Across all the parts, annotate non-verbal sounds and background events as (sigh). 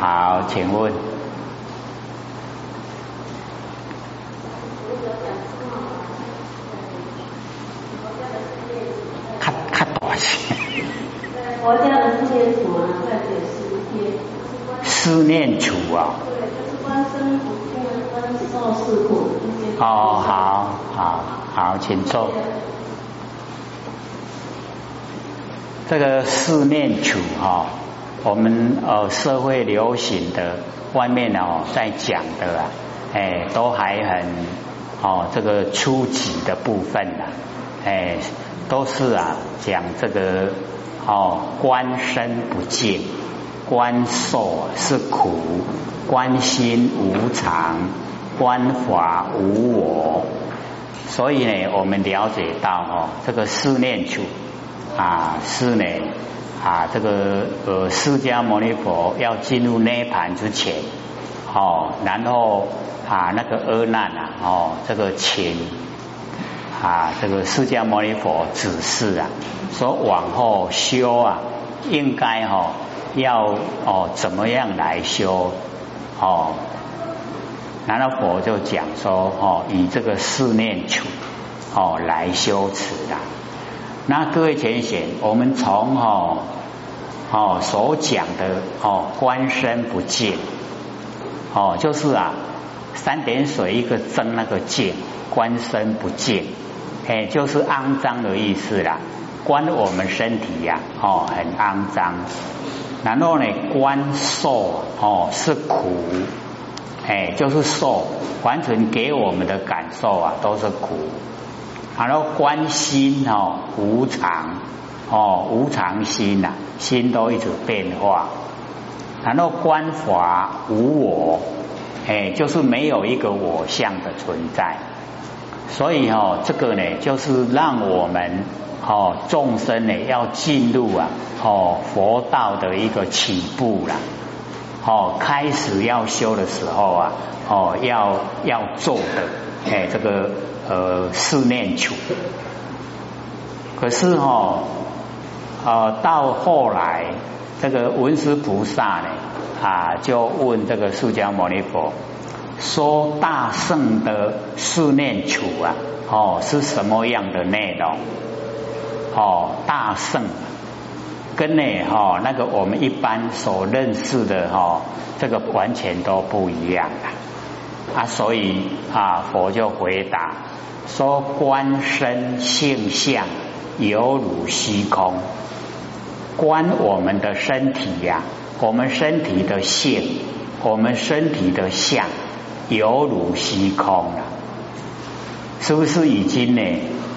好，请问。看看多些。佛家的四念处啊，在解释一些。思念处啊。对，就是观身不净，观受是苦哦，好好好，请坐。这个四念处哈，我们呃社会流行的外面哦在讲的啊，哎，都还很哦这个初级的部分呐，哎，都是啊讲这个哦观身不净，观受是苦，观心无常，观法无我，所以呢，我们了解到哦这个思念处。啊，是呢，啊，这个呃，释迦牟尼佛要进入涅盘之前，哦，然后啊，那个阿难啊，哦，这个请啊，这个释迦牟尼佛指示啊，说往后修啊，应该哈要哦怎么样来修哦，然后佛就讲说哦，以这个四念处哦来修持的。那各位前贤，我们从哦哦所讲的哦观身不净哦，就是啊三点水一个增那个净，观身不净，哎，就是肮脏的意思啦。观我们身体呀哦很肮脏，然后呢观受哦是苦，哎就是受，完全给我们的感受啊都是苦。然后观心哦，无常哦，无常心呐，心都一直变化。然后观法无我，哎，就是没有一个我相的存在。所以哦，这个呢，就是让我们哦众生呢要进入啊哦佛道的一个起步了。哦，开始要修的时候啊，哦要要做的，哎，这个。呃，四念处，可是哈，呃，到后来这个文殊菩萨呢，啊，就问这个释迦牟尼佛，说大圣的四念处啊，哦，是什么样的内容？哦，大圣跟呢，哈，那个我们一般所认识的哈，这个完全都不一样啊，啊，所以啊，佛就回答。说观身性相犹如虚空，观我们的身体呀，我们身体的性，我们身体的相犹如虚空了，是不是已经呢？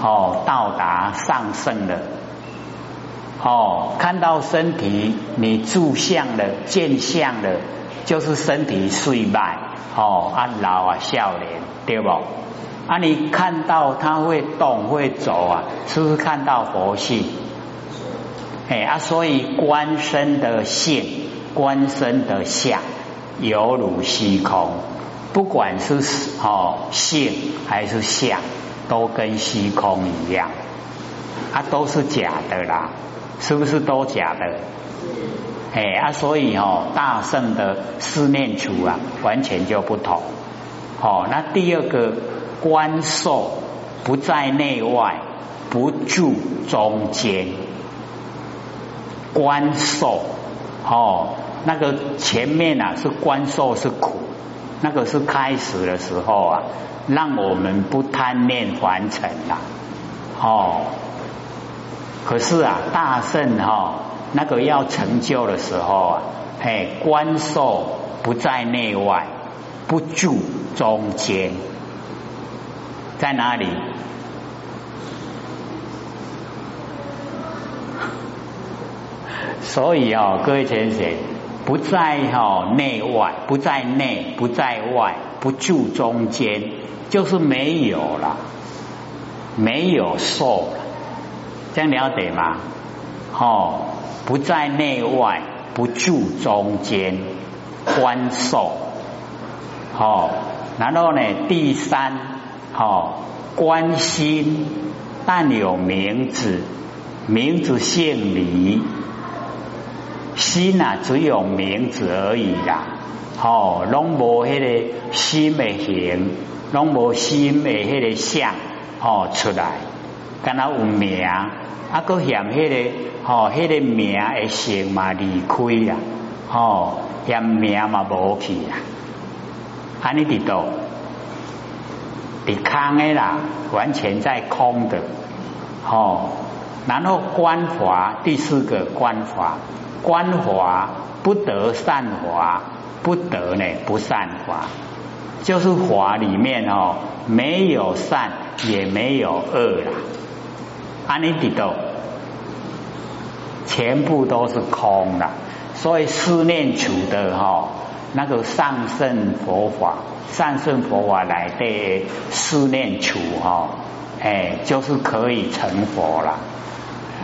哦，到达上圣了。哦，看到身体你住相了、见相了，就是身体衰败，哦，啊老啊少年，对不？啊，你看到它会动会走啊，是不是看到佛性？哎啊，所以观身的性、观身的相，犹如虚空。不管是哦性还是相，都跟虚空一样，啊都是假的啦，是不是都假的？哎啊，所以哦大圣的四念处啊，完全就不同。好，那第二个。观受不在内外，不住中间。观受哦，那个前面啊是观受是苦，那个是开始的时候啊，让我们不贪念凡尘啦。哦，可是啊，大圣哈那个要成就的时候啊，嘿，观受不在内外，不住中间。在哪里？所以哦，各位先生，不在哈内外，不在内，不在外，不住中间，就是没有了，没有受了，这样了解吗？哦，不在内外，不住中间，观受。好，然后呢，第三。好，关心但有名字，名字姓李，心啊只有名字而已啦，哦，拢无迄个心的形，拢无心的迄个相，哦出来，敢若有名，啊，搁嫌迄个，哦，迄个名诶姓嘛离开啊，哦，嫌名嘛无去啊，安尼伫倒，伫空诶啦，完全在空的，哦，然后观法第四个观法。观法不得善法，不得呢不善法，就是法里面哦，没有善也没有恶啦，安尼底都全部都是空的，所以思念处的哈那个上圣佛法，上圣佛法来的思念处哈，哎，就是可以成佛了。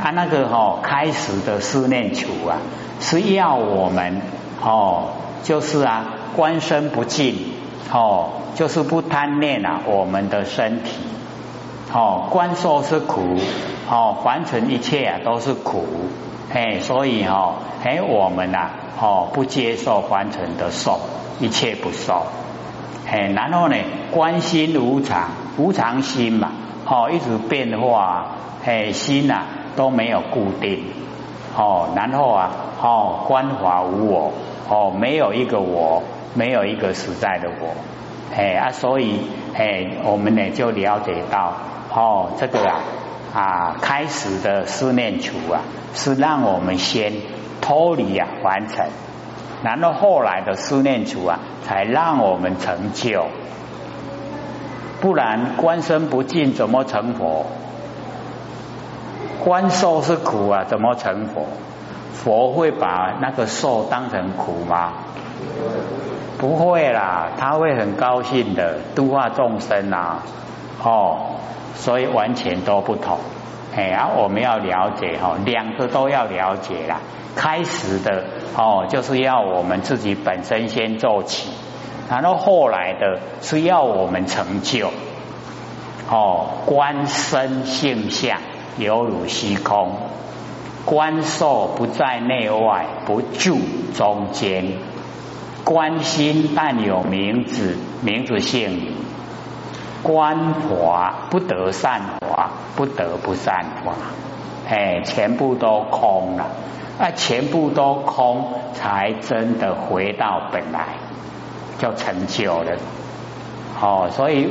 他那个哈开始的思念处啊，是要我们哦，就是啊，观身不净哦，就是不贪恋啊我们的身体哦，观受是苦哦，凡尘一切啊都是苦哎，所以哈哎我们呐哦不接受凡尘的受，一切不受哎，然后呢观心无常，无常心嘛哦一直变化哎心呐。都没有固定哦，然后啊哦，观法无我哦，没有一个我，没有一个实在的我，哎啊，所以哎，我们呢就了解到哦，这个啊啊，开始的思念处啊，是让我们先脱离啊完成，然后后来的思念处啊，才让我们成就，不然观身不净，怎么成佛？观受是苦啊，怎么成佛？佛会把那个受当成苦吗？不会啦，他会很高兴的度化众生啊。哦，所以完全都不同。哎，啊，我们要了解哈，两个都要了解啦。开始的哦，就是要我们自己本身先做起，然后后来的是要我们成就。哦，观身性相。犹如虚空，观受不在内外，不住中间。观心但有名字，名字姓名观法不得善法，不得不善法。哎，全部都空了，啊，全部都空，才真的回到本来，就成就了。哦，所以。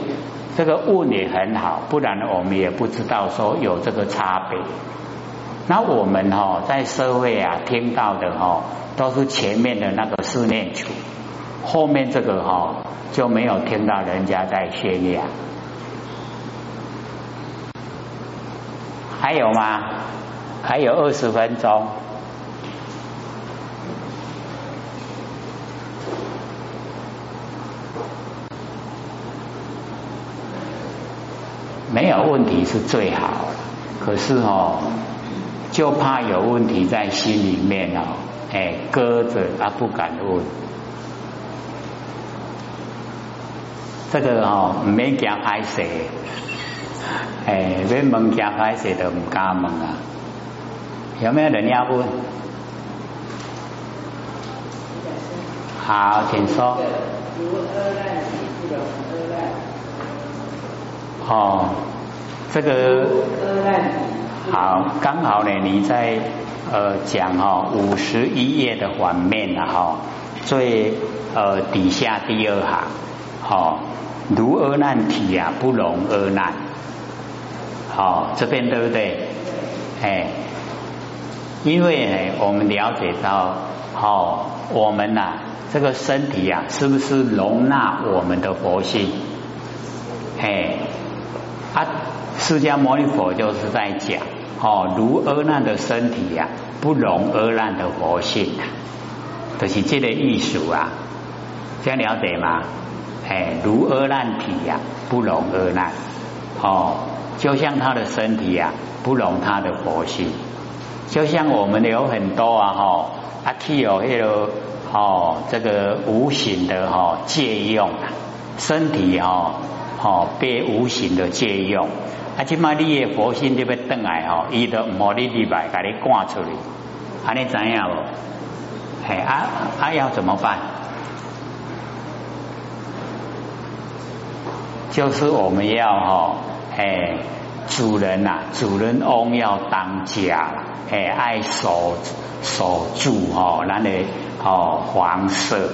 这个问也很好，不然我们也不知道说有这个差别。那我们哈在社会啊听到的哈都是前面的那个思念处，后面这个哈就没有听到人家在宣扬。还有吗？还有二十分钟。没有问题是最好，可是哦，就怕有问题在心里面哦，哎，搁着啊不敢问。这个哦，唔免惊害死，哎，免问惊害死都唔敢问啊。有没有人要问？好，请说。哦，这个好，刚好呢，你在呃讲哈五十一页的反面了哈，最呃底下第二行，好，如阿难体啊，不容阿难，好，这边对不对？哎，因为呢，我们了解到，哦，我们呐，这个身体啊，是不是容纳我们的佛性？哎。啊，释迦牟尼佛就是在讲哦，如阿难的身体呀，不容阿难的佛性啊，就是这个艺术啊，这样了解吗？哎，如阿难体呀，不容阿难哦，就像他的身体呀，不容他的佛性，就像我们有很多啊哈，啊，具有那个哦，这个无形的哈借用啊身体哈。哦，被无形的借用，啊，即码你的佛性就要转来吼，伊都唔好你礼拜，把你赶出去，安尼怎样无？哎啊啊要怎么办？就是我们要哈哎主人呐，主人翁要当家，哎爱守守住哈，咱的哦黄色，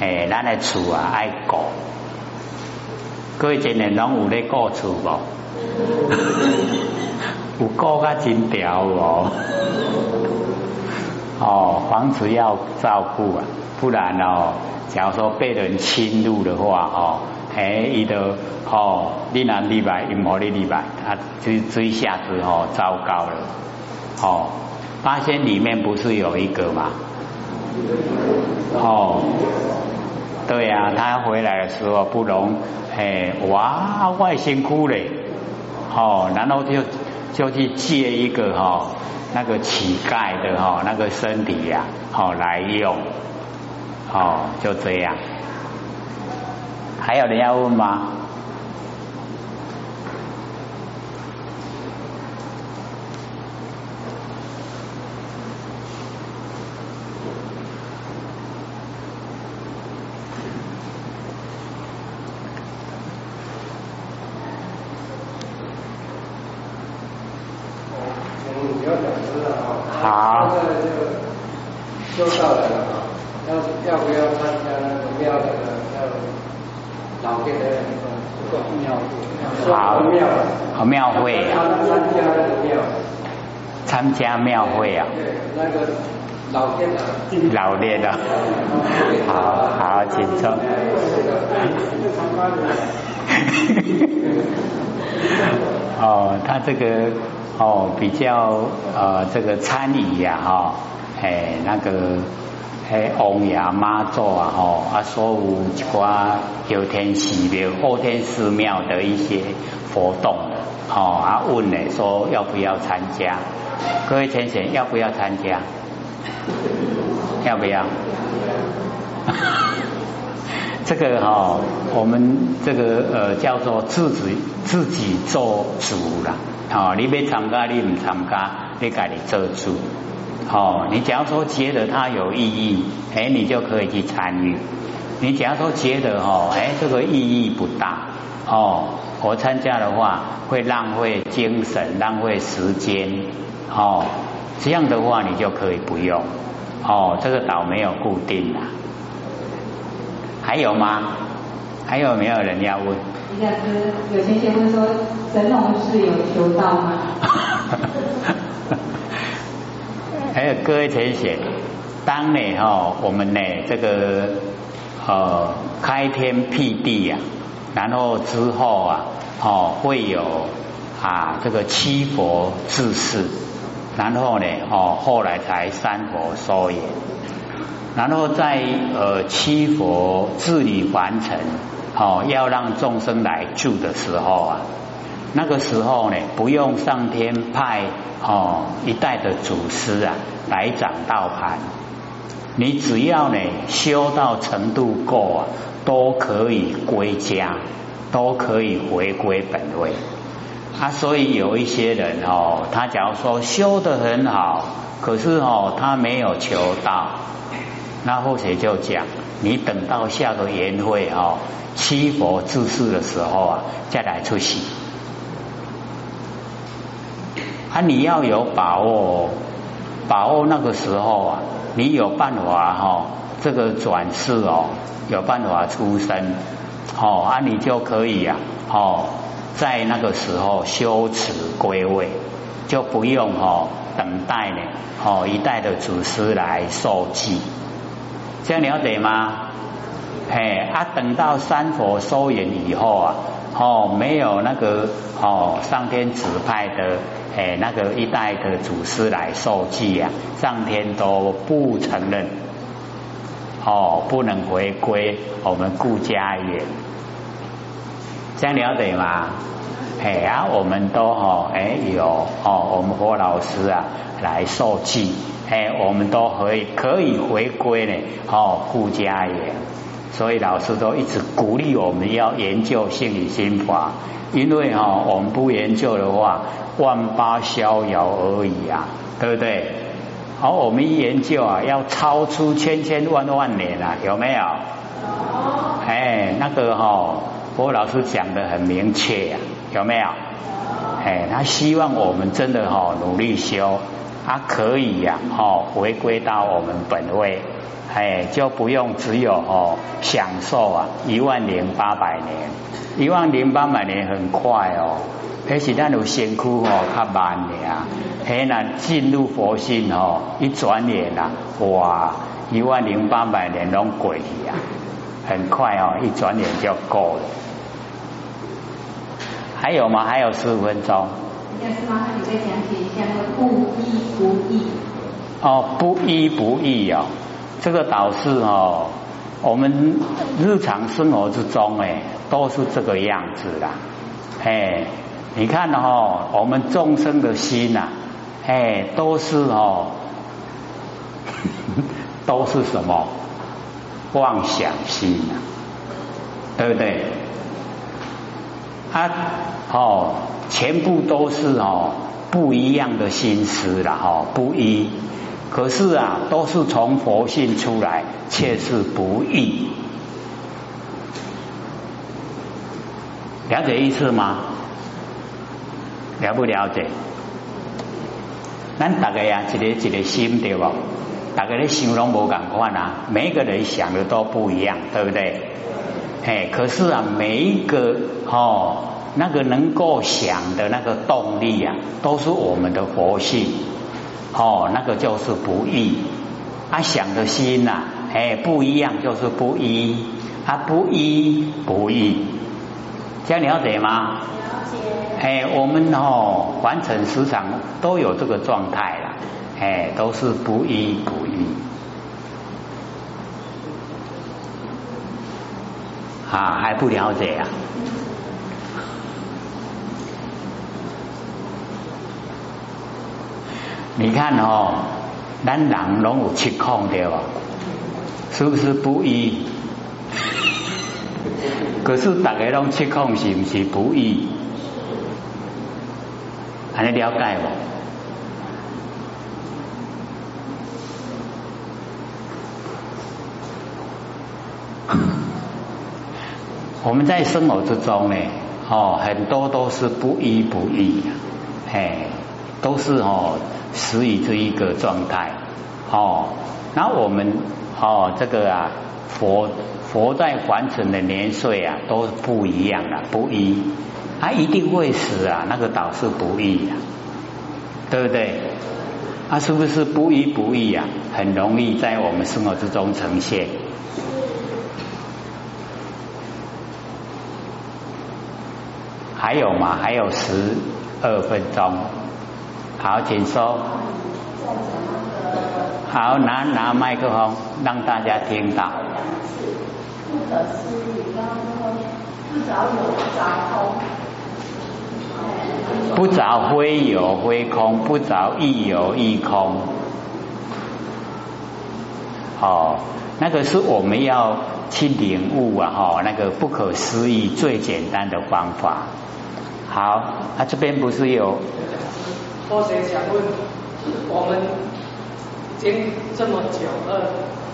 哎咱的厝啊爱顾。各位今年拢有咧顾厝无？(laughs) 有顾较真条哦。哦，房子要照顾啊，不然哦，假如说被人侵入的话哦，哎，伊都哦，你若礼拜，伊无你礼拜，他这这一下子哦，糟糕了。哦，八仙里面不是有一个吗？哦，对呀，他回来的时候不容，哎，哇，外辛苦嘞。哦，然后就就去借一个哈。那个乞丐的哈，那个身体呀，好来用，哦，就这样。还有人要问吗？庙会啊参加庙会啊？对那个老练的，老练的，好好请坐。(laughs) 哦，他这个哦比较呃这个参与呀哈，哎那个哎王爷妈祖啊吼啊所有一寡后天寺庙、后天寺庙的一些活动，哦啊问呢说要不要参加？各位先生，要不要参加？要不要？(laughs) 这个哈，我们这个呃叫做自己自己做主了。哦，你没参加，你唔参加，你改你做主。哦，你假如说觉得它有意义，哎，你就可以去参与。你假如说觉得哦，哎，这个意义不大，哦，我参加的话会浪费精神，浪费时间。哦，这样的话你就可以不用。哦，这个岛没有固定的。还有吗？还有没有人要问？李有先生问说，神农氏有求道吗？(laughs) 还有各位同学，当呢哈，我们呢这个呃开天辟地呀，然后之后啊，哦会有啊这个七佛治世。然后呢，哦，后来才三佛收也。然后在呃七佛治理完成，哦，要让众生来住的时候啊，那个时候呢，不用上天派哦一代的祖师啊来掌道盘，你只要呢修到程度够啊，都可以归家，都可以回归本位。啊，所以有一些人哦，他假如说修得很好，可是哦，他没有求道，那或者就讲，你等到下个年会哦，七佛治世的时候啊，再来出席。啊，你要有把握，把握那个时候啊，你有办法哈，这个转世哦，有办法出生，哦，啊，你就可以呀，哦。在那个时候修持归位，就不用哦等待呢哦一代的祖师来受记，这样了解吗？嘿啊，等到三佛收圆以后啊，哦没有那个哦上天指派的诶那个一代的祖师来受记啊，上天都不承认，哦不能回归我们顾家园。这样了解吗？哎呀，我们都哈哎有哦，我们和老师啊来受记，哎，我们都可以可以回归呢哦顾家园，所以老师都一直鼓励我们要研究心理心法，因为哈我们不研究的话，万八逍遥而已啊，对不对？好，我们一研究啊，要超出千千万万年啊，有没有？哎，那个哈，郭老师讲的很明确呀，有没有？哎，他希望我们真的哈努力修，他可以呀，哈回归到我们本位，哎，就不用只有哦享受啊一万零八百年，一万零八百年很快哦，可是咱有辛苦哦较慢的啊，嘿那进入佛性哦，一转眼啊，哇，一万零八百年拢过去啊，很快哦，一转眼就够了。还有吗？还有十五分钟。应该是麻烦你再讲解一下那个不依不义。哦，不依不义哦，这个导师哦，我们日常生活之中哎，都是这个样子的。哎，你看哦，我们众生的心呐，哎，都是哦，(laughs) 都是什么妄想心呐，对不对？啊，哦，全部都是哦不一样的心思了哈，不一，可是啊，都是从佛性出来，却是不易，了解意思吗？了不了解？咱大概呀，一个一个心对不？大概的形容无敢看啊，每一个人想的都不一样，对不对？哎，可是啊，每一个哦，那个能够想的那个动力啊，都是我们的佛性哦，那个就是不易。啊，想的心呐，哎，不一样就是不一，啊，不一不易，这样了解吗？了解。哎，我们哦，完成时常都有这个状态了，哎，都是不一不易。啊，还不了解啊？你看哦，咱人拢有七孔对吧？是不是不一？(laughs) 可是大家拢七孔是不是不一？还能了解不？(coughs) 我们在生活之中呢，哦，很多都是不依不义，哎，都是哦，死于这一个状态，哦，那我们哦，这个啊，佛佛在凡尘的年岁啊，都不一样的，不一，他一定会死啊，那个倒是不义啊，对不对？他是不是不一不义啊？很容易在我们生活之中呈现。还有吗？还有十二分钟，好，请说。好，拿拿麦克风，让大家听到。不可思议，刚刚后面不着有杂空，不着非有非空，不着亦有亦空。哦，那个是我们要去领悟啊！哈，那个不可思议最简单的方法。好，他这边不是有？或者想问，我们经这么久了，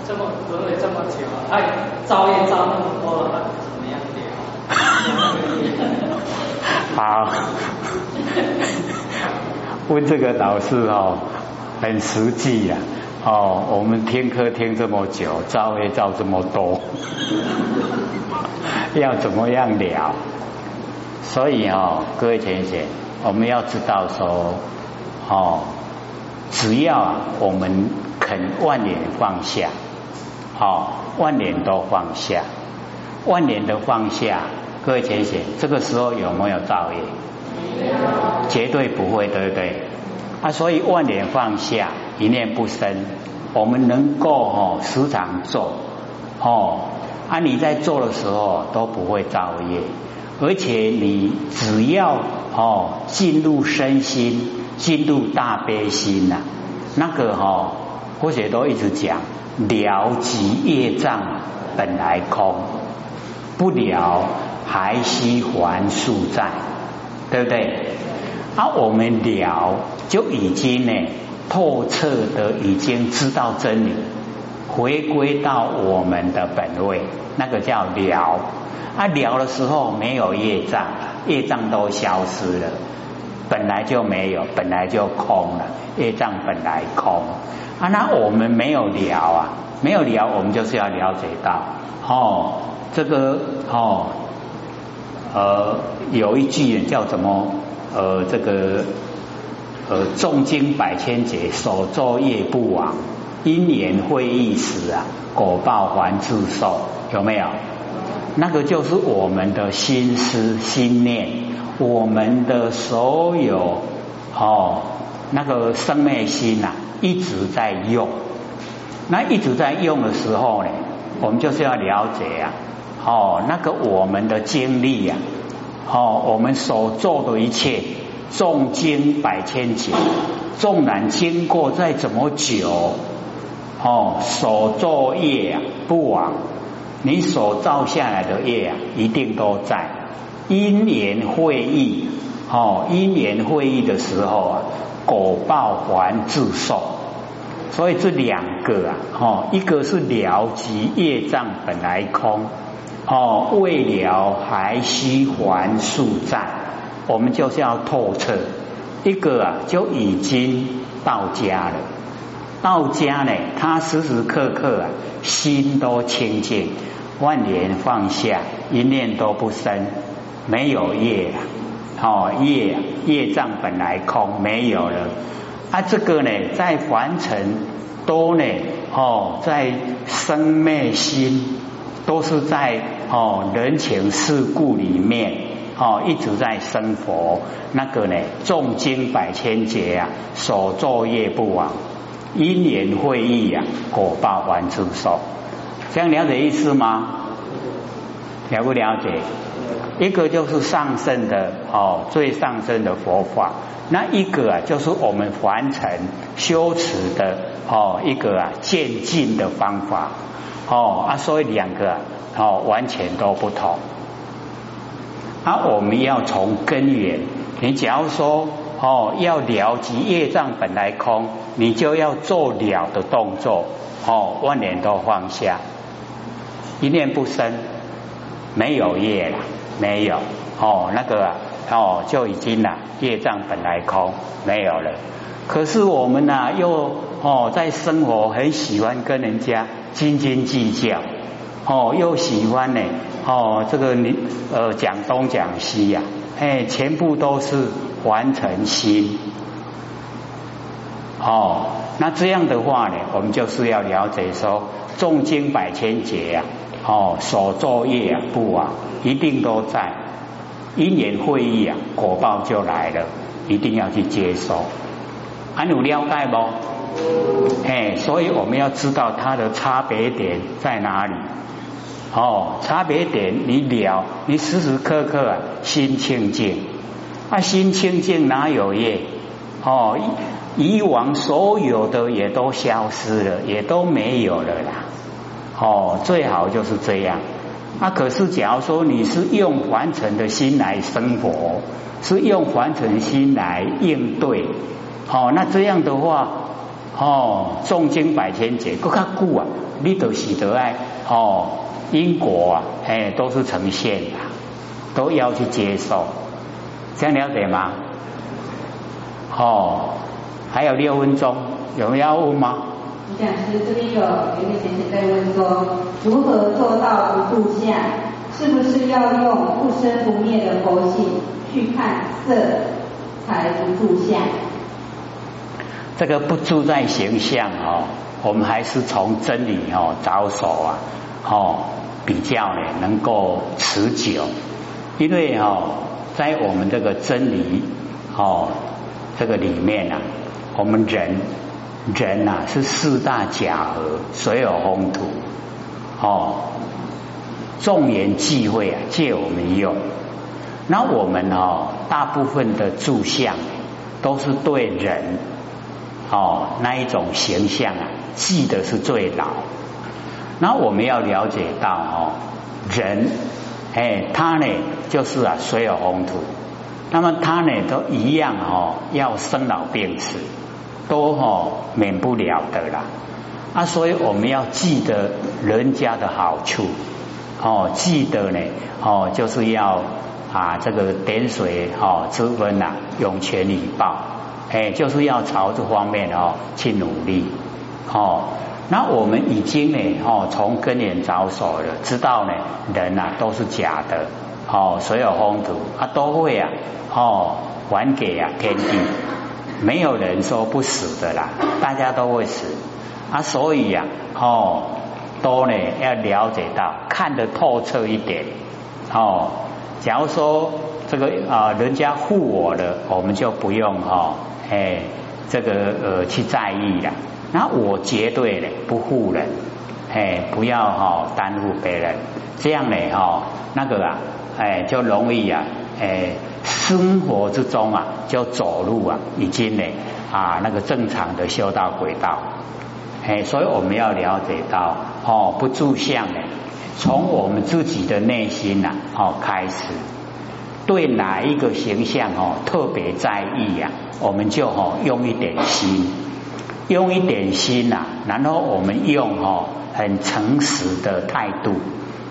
这么轮回这么久了，哎，造业造那么多了，怎么样 (laughs) 好，问这个导师哦，很实际呀。哦，我们听课听这么久，造业造这么多，(laughs) 要怎么样聊？所以哦，各位同学，我们要知道说，哦，只要我们肯万年放下，好，万年都放下，万年都放下，各位同学，这个时候有没有造业？绝对不会，对不对？啊，所以万年放下，一念不生，我们能够哦时常做，哦，啊你在做的时候都不会造业。而且你只要哦进入身心，进入大悲心呐，那个哈，佛学都一直讲了即业障本来空，不了还需还数在，对不对？啊，我们了就已经呢透彻的已经知道真理，回归到我们的本位，那个叫了。啊，了的时候没有业障，业障都消失了，本来就没有，本来就空了，业障本来空。啊，那我们没有聊啊，没有聊，我们就是要了解到，哦，这个哦，呃，有一句叫什么？呃，这个呃，重经百千劫，所作业不亡，因缘会意时啊，果报还自受，有没有？那个就是我们的心思心念，我们的所有哦，那个生灭心呐，一直在用。那一直在用的时候呢，我们就是要了解啊，哦，那个我们的经历呀，哦，我们所做的一切，重经百千劫，纵然经过再怎么久，哦，所作业啊不枉。你所造下来的业啊，一定都在因缘会议哦，因缘会议的时候啊，果报还自受。所以这两个啊，哦，一个是了即业障本来空，哦，未了还需还数债，我们就是要透彻。一个啊，就已经到家了。到家呢，他时时刻刻啊，心都清净，万年放下，一念都不生，没有业啊，哦业业障本来空，没有了啊。这个呢，在凡尘都呢，哦，在生灭心都是在哦人情世故里面哦一直在生活，那个呢，重经百千劫啊，所作业不亡。因缘会议呀，果报还自受，这样了解意思吗？了不了解？一个就是上升的哦，最上升的佛法；那一个啊，就是我们凡尘修持的哦，一个啊渐进的方法哦啊，所以两个啊哦完全都不同。啊，我们要从根源，你假如说。哦，要了即业障本来空，你就要做了的动作。哦，万年都放下，一念不生，没有业了，没有。哦，那个哦就已经了，业障本来空，没有了。可是我们呢，又哦在生活很喜欢跟人家斤斤计较，哦又喜欢呢，哦这个你呃讲东讲西呀，哎全部都是。完成心，哦，那这样的话呢，我们就是要了解说，重经百千劫呀，哦，所作业啊不啊，一定都在因缘会议啊，果报就来了，一定要去接受。还有了解不？哎，所以我们要知道它的差别点在哪里。哦，差别点你了，你时时刻刻啊心清净。啊，心清净哪有业？哦，以往所有的也都消失了，也都没有了啦。哦，最好就是这样。啊，可是假如说你是用凡尘的心来生活，是用凡尘心来应对，哦，那这样的话，哦，重经百千劫，更加固啊，你都喜得爱，哦，因果啊，哎，都是呈现的，都要去接受。这样了解吗？哦，还有六分钟，有人要问吗？你讲是这边有有一个先生在问说，如何做到不住相？是不是要用不生不灭的佛性去看色才不住相？这个不住在形象哦，我们还是从真理哦着手啊，哦比较呢能够持久，因为哦。在我们这个真理哦，这个里面啊，我们人人呐是四大假合，水有风土哦，众缘际会啊，借我们用。那我们哦，大部分的住相都是对人哦那一种形象啊，记得是最牢。那我们要了解到哦，人。哎，他呢就是啊，水有风土，那么他呢都一样哦，要生老病死。都哈免不了的啦。啊，所以我们要记得人家的好处哦，记得呢哦，就是要啊这个点水哦之温呐，涌泉以报，哎，就是要朝这方面哦去努力哦。那我们已经呢哦从根源着手了，知道呢人呐都是假的哦，所有风土啊都会啊哦还给啊天地，没有人说不死的啦，大家都会死。啊，所以呀，哦，都呢要了解到，看得透彻一点，哦。假如说这个啊，人家护我的，我们就不用哈，哎，这个呃去在意了。那我绝对的不护人，哎，不要哈耽误别人，这样呢哈，那个啊，哎，就容易啊，哎，生活之中啊，就走路啊，已经呢啊那个正常的修道轨道。哎，所以我们要了解到，哦，不住相呢，从我们自己的内心呐，哦开始，对哪一个形象哦特别在意呀，我们就哦用一点心，用一点心呐，然后我们用哦很诚实的态度，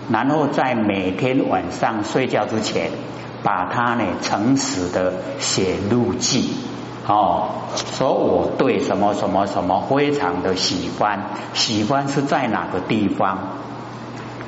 然后在每天晚上睡觉之前，把它呢诚实的写入记。哦，说我对什么什么什么非常的喜欢，喜欢是在哪个地方？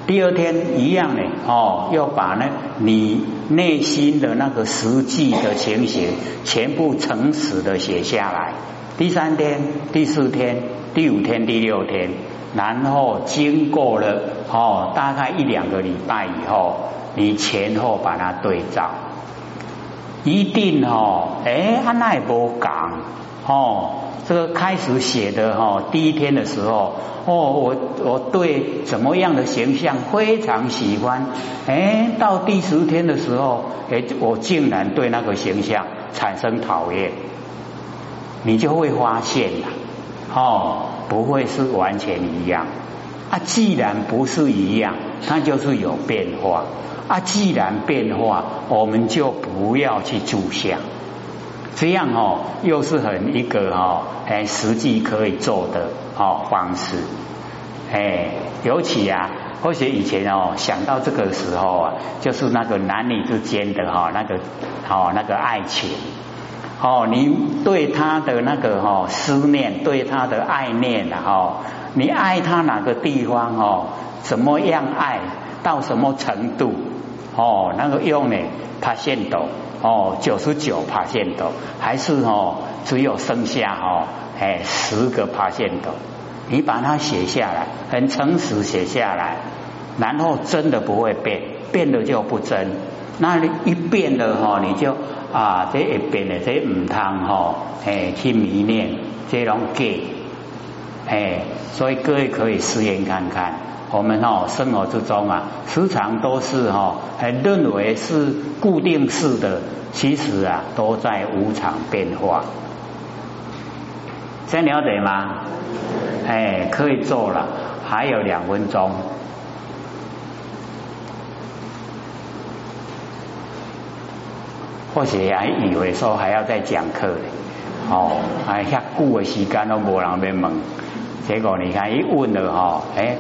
第二天一样呢，哦，要把呢你内心的那个实际的情形全部诚实的写下来。第三天、第四天、第五天、第六天，然后经过了哦大概一两个礼拜以后，你前后把它对照。一定哦，哎，阿那也不讲哦。这个开始写的哈，第一天的时候，哦，我我对怎么样的形象非常喜欢，哎，到第十天的时候，哎，我竟然对那个形象产生讨厌，你就会发现了，哦，不会是完全一样。啊，既然不是一样，它就是有变化。啊，既然变化，我们就不要去注相，这样哦，又是很一个哦，哎，实际可以做的哦方式。哎，尤其啊，或许以前哦，想到这个时候啊，就是那个男女之间的哈，那个哦，那个爱情。哦，你对他的那个哈思念，对他的爱念啊，哈，你爱他哪个地方哦？怎么样爱到什么程度？哦，那个用呢，帕线斗哦，九十九帕线斗，还是哦，只有剩下哦，哎，十个帕线斗，你把它写下来，很诚实写下来，然后真的不会变，变了就不真。那你一变了哈，你就啊，这一变的这唔通哈，哎，去迷恋这种给，哎，所以各位可以试验看看，我们哦生活之中啊，时常都是哈，还认为是固定式的，其实啊都在无常变化。先了解吗？哎，可以做了，还有两分钟。或许还以为说还要再讲课呢，哦，还遐久的时间都无人要问，结果你看一问了哈，哎，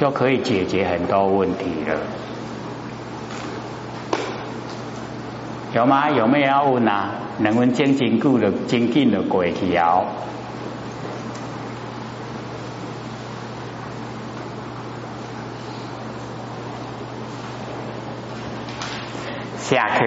就可以解决很多问题了。有吗？有没有要问啊？能问真真久的真紧的过去哦。下课。